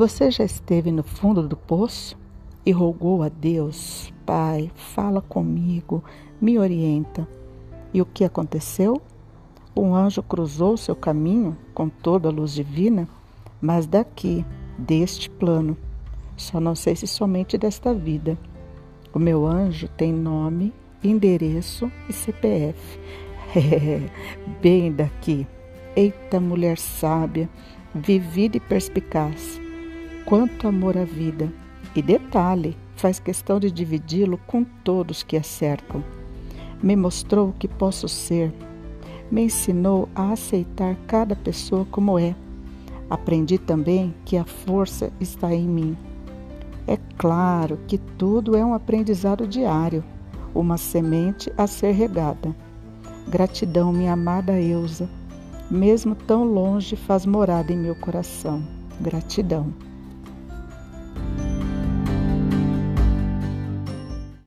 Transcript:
Você já esteve no fundo do poço e rogou a Deus: Pai, fala comigo, me orienta. E o que aconteceu? Um anjo cruzou seu caminho com toda a luz divina, mas daqui, deste plano, só não sei se somente desta vida. O meu anjo tem nome, endereço e CPF. É, bem daqui. Eita mulher sábia, vivida e perspicaz. Quanto amor à vida. E detalhe, faz questão de dividi-lo com todos que a cercam. Me mostrou o que posso ser. Me ensinou a aceitar cada pessoa como é. Aprendi também que a força está em mim. É claro que tudo é um aprendizado diário, uma semente a ser regada. Gratidão, minha amada Eusa, mesmo tão longe, faz morada em meu coração. Gratidão.